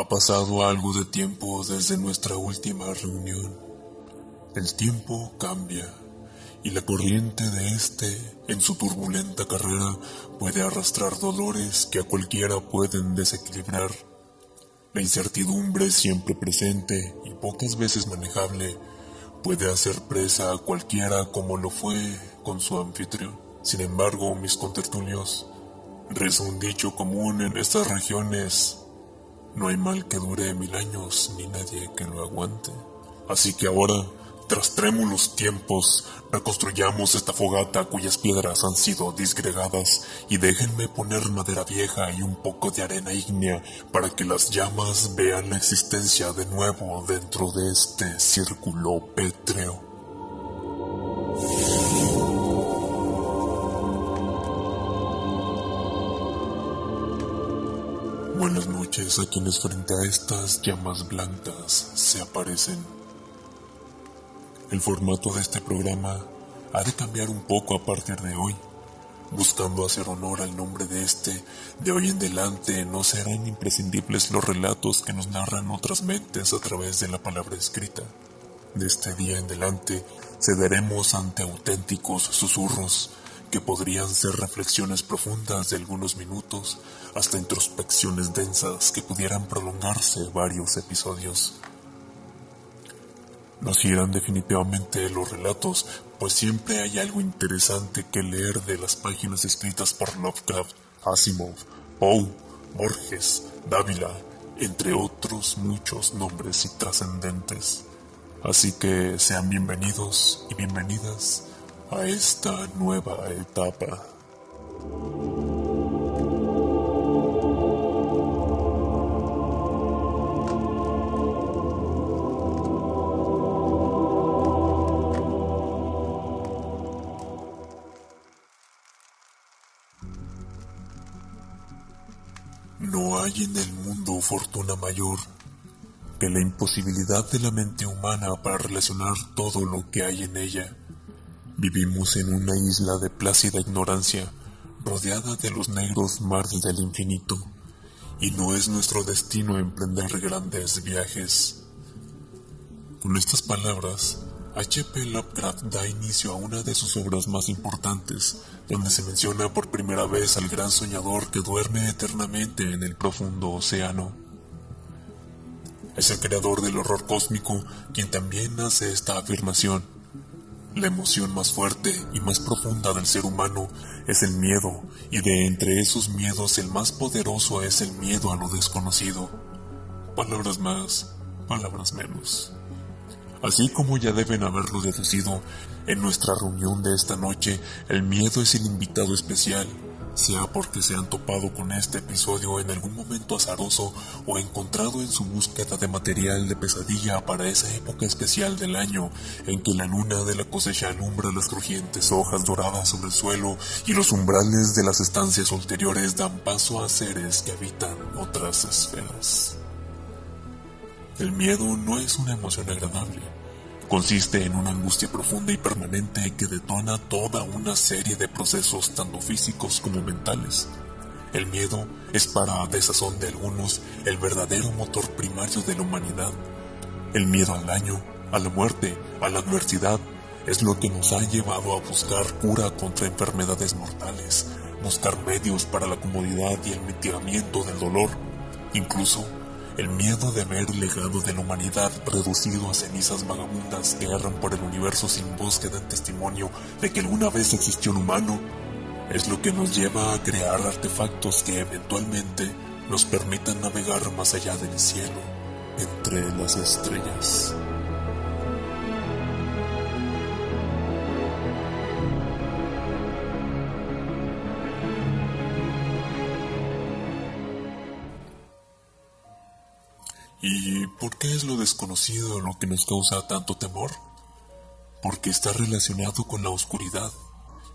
Ha pasado algo de tiempo desde nuestra última reunión. El tiempo cambia y la corriente de este, en su turbulenta carrera, puede arrastrar dolores que a cualquiera pueden desequilibrar. La incertidumbre siempre presente y pocas veces manejable puede hacer presa a cualquiera como lo fue con su anfitrión. Sin embargo, mis contertulios, reza un dicho común en estas regiones, no hay mal que dure mil años ni nadie que lo aguante. Así que ahora, tras trémulos tiempos, reconstruyamos esta fogata cuyas piedras han sido disgregadas y déjenme poner madera vieja y un poco de arena ígnea para que las llamas vean la existencia de nuevo dentro de este círculo pétreo. A quienes frente a estas llamas blancas se aparecen. El formato de este programa ha de cambiar un poco a partir de hoy. Buscando hacer honor al nombre de este, de hoy en adelante no serán imprescindibles los relatos que nos narran otras mentes a través de la palabra escrita. De este día en adelante cederemos ante auténticos susurros, que podrían ser reflexiones profundas de algunos minutos hasta introspecciones densas que pudieran prolongarse varios episodios. Nos irán definitivamente los relatos, pues siempre hay algo interesante que leer de las páginas escritas por Lovecraft, Asimov, Poe, Borges, Dávila, entre otros muchos nombres y trascendentes. Así que sean bienvenidos y bienvenidas a esta nueva etapa. No hay en el mundo fortuna mayor que la imposibilidad de la mente humana para relacionar todo lo que hay en ella. Vivimos en una isla de plácida ignorancia, rodeada de los negros mares del infinito, y no es nuestro destino emprender grandes viajes. Con estas palabras, H.P. Lovecraft da inicio a una de sus obras más importantes, donde se menciona por primera vez al gran soñador que duerme eternamente en el profundo océano. Es el creador del horror cósmico quien también hace esta afirmación. La emoción más fuerte y más profunda del ser humano es el miedo, y de entre esos miedos el más poderoso es el miedo a lo desconocido. Palabras más, palabras menos. Así como ya deben haberlo deducido, en nuestra reunión de esta noche el miedo es el invitado especial, sea porque se han topado con este episodio en algún momento azaroso o encontrado en su búsqueda de material de pesadilla para esa época especial del año en que la luna de la cosecha alumbra las crujientes hojas doradas sobre el suelo y los umbrales de las estancias ulteriores dan paso a seres que habitan otras esferas. El miedo no es una emoción agradable consiste en una angustia profunda y permanente que detona toda una serie de procesos tanto físicos como mentales. El miedo es para desazón de algunos el verdadero motor primario de la humanidad. El miedo al daño, a la muerte, a la adversidad, es lo que nos ha llevado a buscar cura contra enfermedades mortales, buscar medios para la comodidad y el mitigamiento del dolor, incluso el miedo de ver el legado de la humanidad reducido a cenizas vagabundas que erran por el universo sin búsqueda en testimonio de que alguna vez existió un humano es lo que nos lleva a crear artefactos que eventualmente nos permitan navegar más allá del cielo, entre las estrellas. ¿Y por qué es lo desconocido lo que nos causa tanto temor? Porque está relacionado con la oscuridad.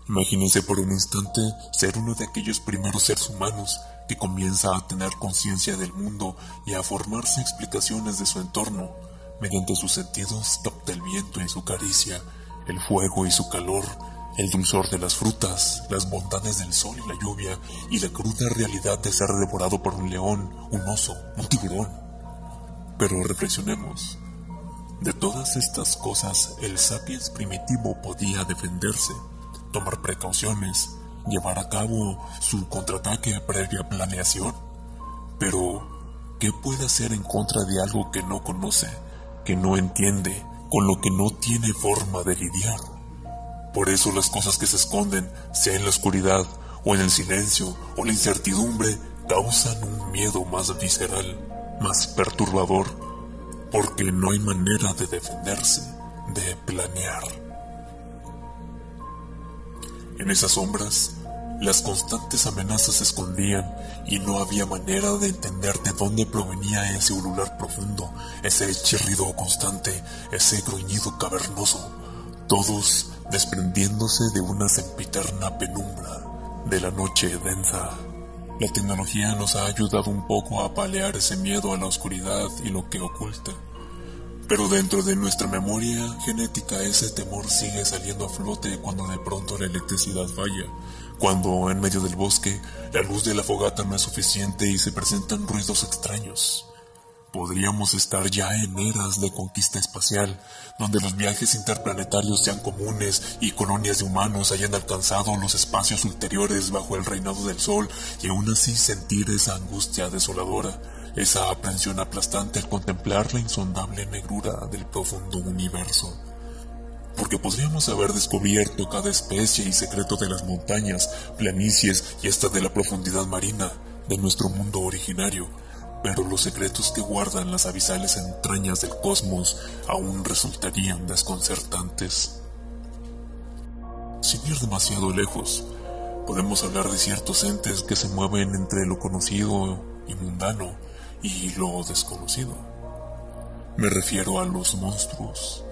Imagínense por un instante ser uno de aquellos primeros seres humanos que comienza a tener conciencia del mundo y a formarse explicaciones de su entorno. Mediante sus sentidos capta el viento y su caricia, el fuego y su calor, el dulzor de las frutas, las bondades del sol y la lluvia, y la cruda realidad de ser devorado por un león, un oso, un tiburón Pero reflexionemos. De todas estas cosas, el sapiens primitivo podía defenderse, tomar precauciones, llevar a cabo su contraataque previa planeación. Pero, ¿qué puede hacer en contra de algo que no conoce, que no entiende, con lo que no tiene forma de lidiar? Por eso las cosas que se esconden, sea en la oscuridad o en el silencio o la incertidumbre, causan un miedo más visceral, más perturbador, porque no hay manera de defenderse, de planear. En esas sombras, las constantes amenazas se escondían y no había manera de entender de dónde provenía ese ulular profundo, ese chirrido constante, ese gruñido cavernoso, todos desprendiéndose de una sempiterna penumbra de la noche densa. La tecnología nos ha ayudado un poco a palear ese miedo a la oscuridad y lo que oculta. Pero dentro de nuestra memoria genética ese temor sigue saliendo a flote cuando de pronto la electricidad falla, cuando en medio del bosque la luz de la fogata no es suficiente y se presentan ruidos extraños. Podríamos estar ya en eras de conquista espacial, donde los viajes interplanetarios sean comunes y colonias de humanos hayan alcanzado los espacios ulteriores bajo el reinado del Sol y aún así sentir esa angustia desoladora, esa aprensión aplastante al contemplar la insondable negrura del profundo universo. Porque podríamos haber descubierto cada especie y secreto de las montañas, planicies y hasta de la profundidad marina de nuestro mundo originario, pero los secretos que guardan las abisales entrañas del cosmos aún resultarían desconcertantes. Sin ir demasiado lejos, podemos hablar de ciertos entes que se mueven entre lo conocido y mundano y lo desconocido. Me refiero a los monstruos,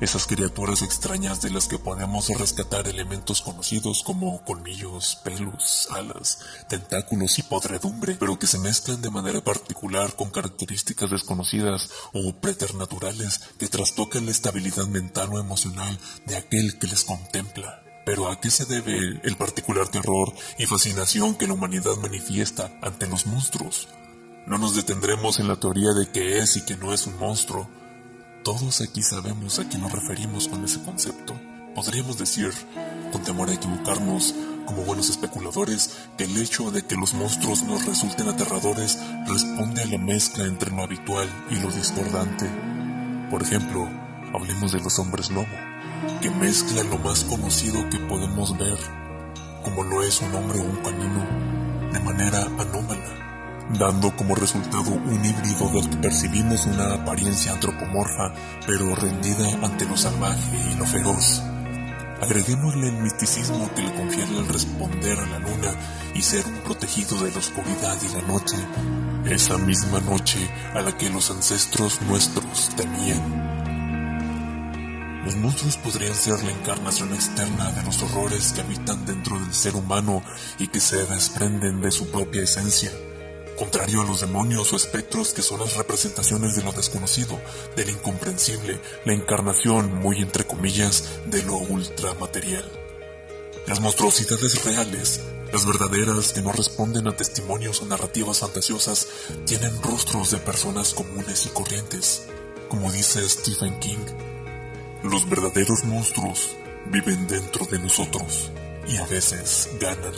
esas criaturas extrañas de las que podemos rescatar elementos conocidos como colmillos, pelos, alas, tentáculos y podredumbre, pero que se mezclan de manera particular con características desconocidas o preternaturales que trastocan la estabilidad mental o emocional de aquel que les contempla. Pero ¿a qué se debe el particular terror y fascinación que la humanidad manifiesta ante los monstruos? No nos detendremos en la teoría de que es y que no es un monstruo, todos aquí sabemos a qué nos referimos con ese concepto. Podríamos decir, con temor a equivocarnos, como buenos especuladores, que el hecho de que los monstruos nos resulten aterradores responde a la mezcla entre lo habitual y lo discordante. Por ejemplo, hablemos de los hombres lobo, que mezclan lo más conocido que podemos ver, como lo es un hombre o un canino, de manera anómala dando como resultado un híbrido del que percibimos una apariencia antropomorfa, pero rendida ante lo salvaje y lo feroz. Agreguémosle el misticismo que le confiere el responder a la luna y ser un protegido de la oscuridad y la noche, esa misma noche a la que los ancestros nuestros temían. Los monstruos podrían ser la encarnación externa de los horrores que habitan dentro del ser humano y que se desprenden de su propia esencia contrario a los demonios o espectros que son las representaciones de lo desconocido, del incomprensible, la encarnación, muy entre comillas, de lo ultramaterial. Las monstruosidades reales, las verdaderas que no responden a testimonios o narrativas fantasiosas, tienen rostros de personas comunes y corrientes. Como dice Stephen King, los verdaderos monstruos viven dentro de nosotros y a veces ganan.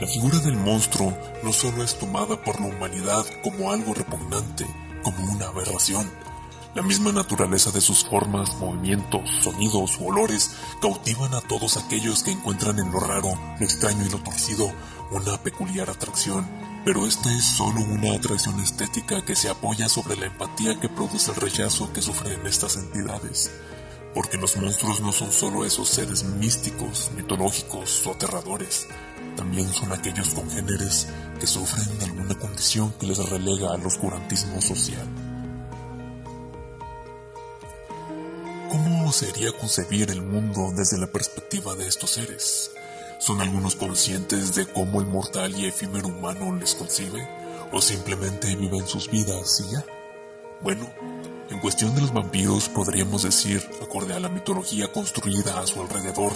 La figura del monstruo no solo es tomada por la humanidad como algo repugnante, como una aberración. La misma naturaleza de sus formas, movimientos, sonidos u olores cautivan a todos aquellos que encuentran en lo raro, lo extraño y lo torcido una peculiar atracción. Pero esta es solo una atracción estética que se apoya sobre la empatía que produce el rechazo que sufren estas entidades porque los monstruos no son solo esos seres místicos, mitológicos o aterradores, también son aquellos congéneres que sufren de alguna condición que les relega al oscurantismo social. ¿Cómo sería concebir el mundo desde la perspectiva de estos seres? ¿Son algunos conscientes de cómo el mortal y efímero humano les concibe? ¿O simplemente viven sus vidas y ya? Bueno, en cuestión de los vampiros podríamos decir, acorde a la mitología construida a su alrededor,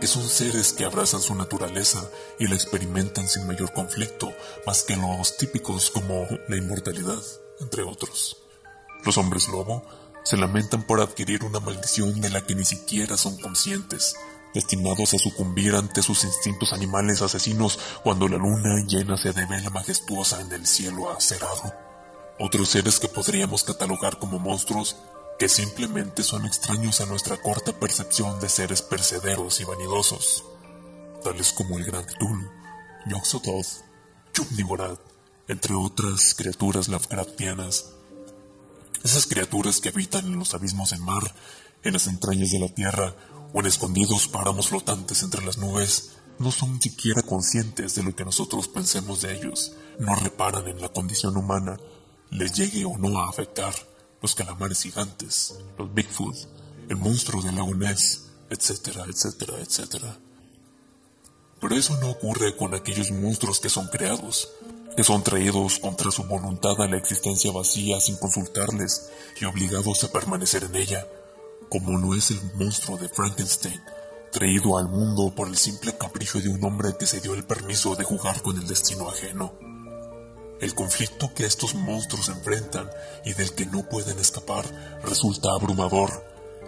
que son seres que abrazan su naturaleza y la experimentan sin mayor conflicto, más que los típicos como la inmortalidad, entre otros. Los hombres lobo se lamentan por adquirir una maldición de la que ni siquiera son conscientes, destinados a sucumbir ante sus instintos animales asesinos cuando la luna llena se devela majestuosa en el cielo acerado. Otros seres que podríamos catalogar como monstruos que simplemente son extraños a nuestra corta percepción de seres percederos y vanidosos, tales como el Gran Cthulhu, Yog-Sothoth, Chupniborad, entre otras criaturas Lovecraftianas. Esas criaturas que habitan en los abismos del mar, en las entrañas de la tierra o en escondidos páramos flotantes entre las nubes, no son siquiera conscientes de lo que nosotros pensemos de ellos, no reparan en la condición humana, les llegue o no a afectar los calamares gigantes, los Bigfoot, el monstruo del lago Ness, etcétera, etcétera, etcétera. Pero eso no ocurre con aquellos monstruos que son creados, que son traídos contra su voluntad a la existencia vacía sin consultarles y obligados a permanecer en ella, como no es el monstruo de Frankenstein, traído al mundo por el simple capricho de un hombre que se dio el permiso de jugar con el destino ajeno. El conflicto que estos monstruos enfrentan y del que no pueden escapar resulta abrumador.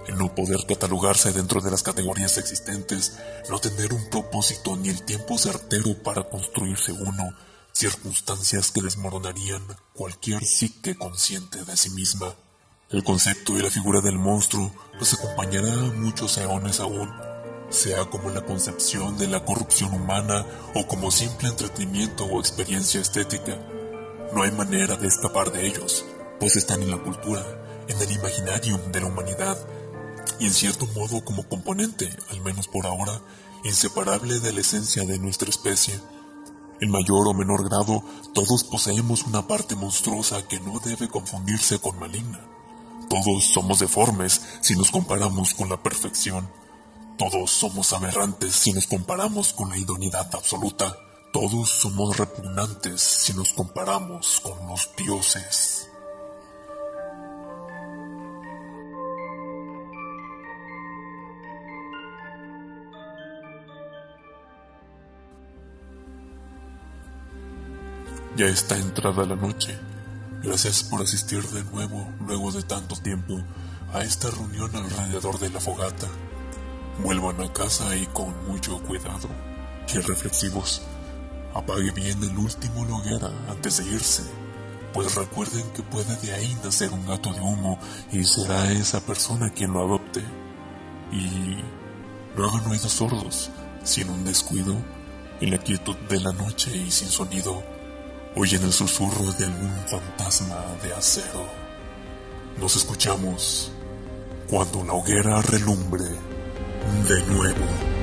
El no poder catalogarse dentro de las categorías existentes, no tener un propósito ni el tiempo certero para construirse uno, circunstancias que desmoronarían cualquier psique consciente de sí misma. El concepto y la figura del monstruo nos acompañará muchos eones aún, sea como la concepción de la corrupción humana o como simple entretenimiento o experiencia estética. No hay manera de escapar de ellos, pues están en la cultura, en el imaginarium de la humanidad, y en cierto modo como componente, al menos por ahora, inseparable de la esencia de nuestra especie. En mayor o menor grado, todos poseemos una parte monstruosa que no debe confundirse con maligna. Todos somos deformes si nos comparamos con la perfección. Todos somos aberrantes si nos comparamos con la idoneidad absoluta. Todos somos repugnantes si nos comparamos con los dioses. Ya está entrada la noche. Gracias por asistir de nuevo, luego de tanto tiempo, a esta reunión alrededor de la fogata. Vuelvan a casa y con mucho cuidado y reflexivos. Apague bien el último hoguera antes de irse, pues recuerden que puede de ahí nacer un gato de humo y será esa persona quien lo adopte. Y no hagan oídos sordos, sin un descuido, en la quietud de la noche y sin sonido, oyen el susurro de algún fantasma de acero. Nos escuchamos cuando la hoguera relumbre de nuevo.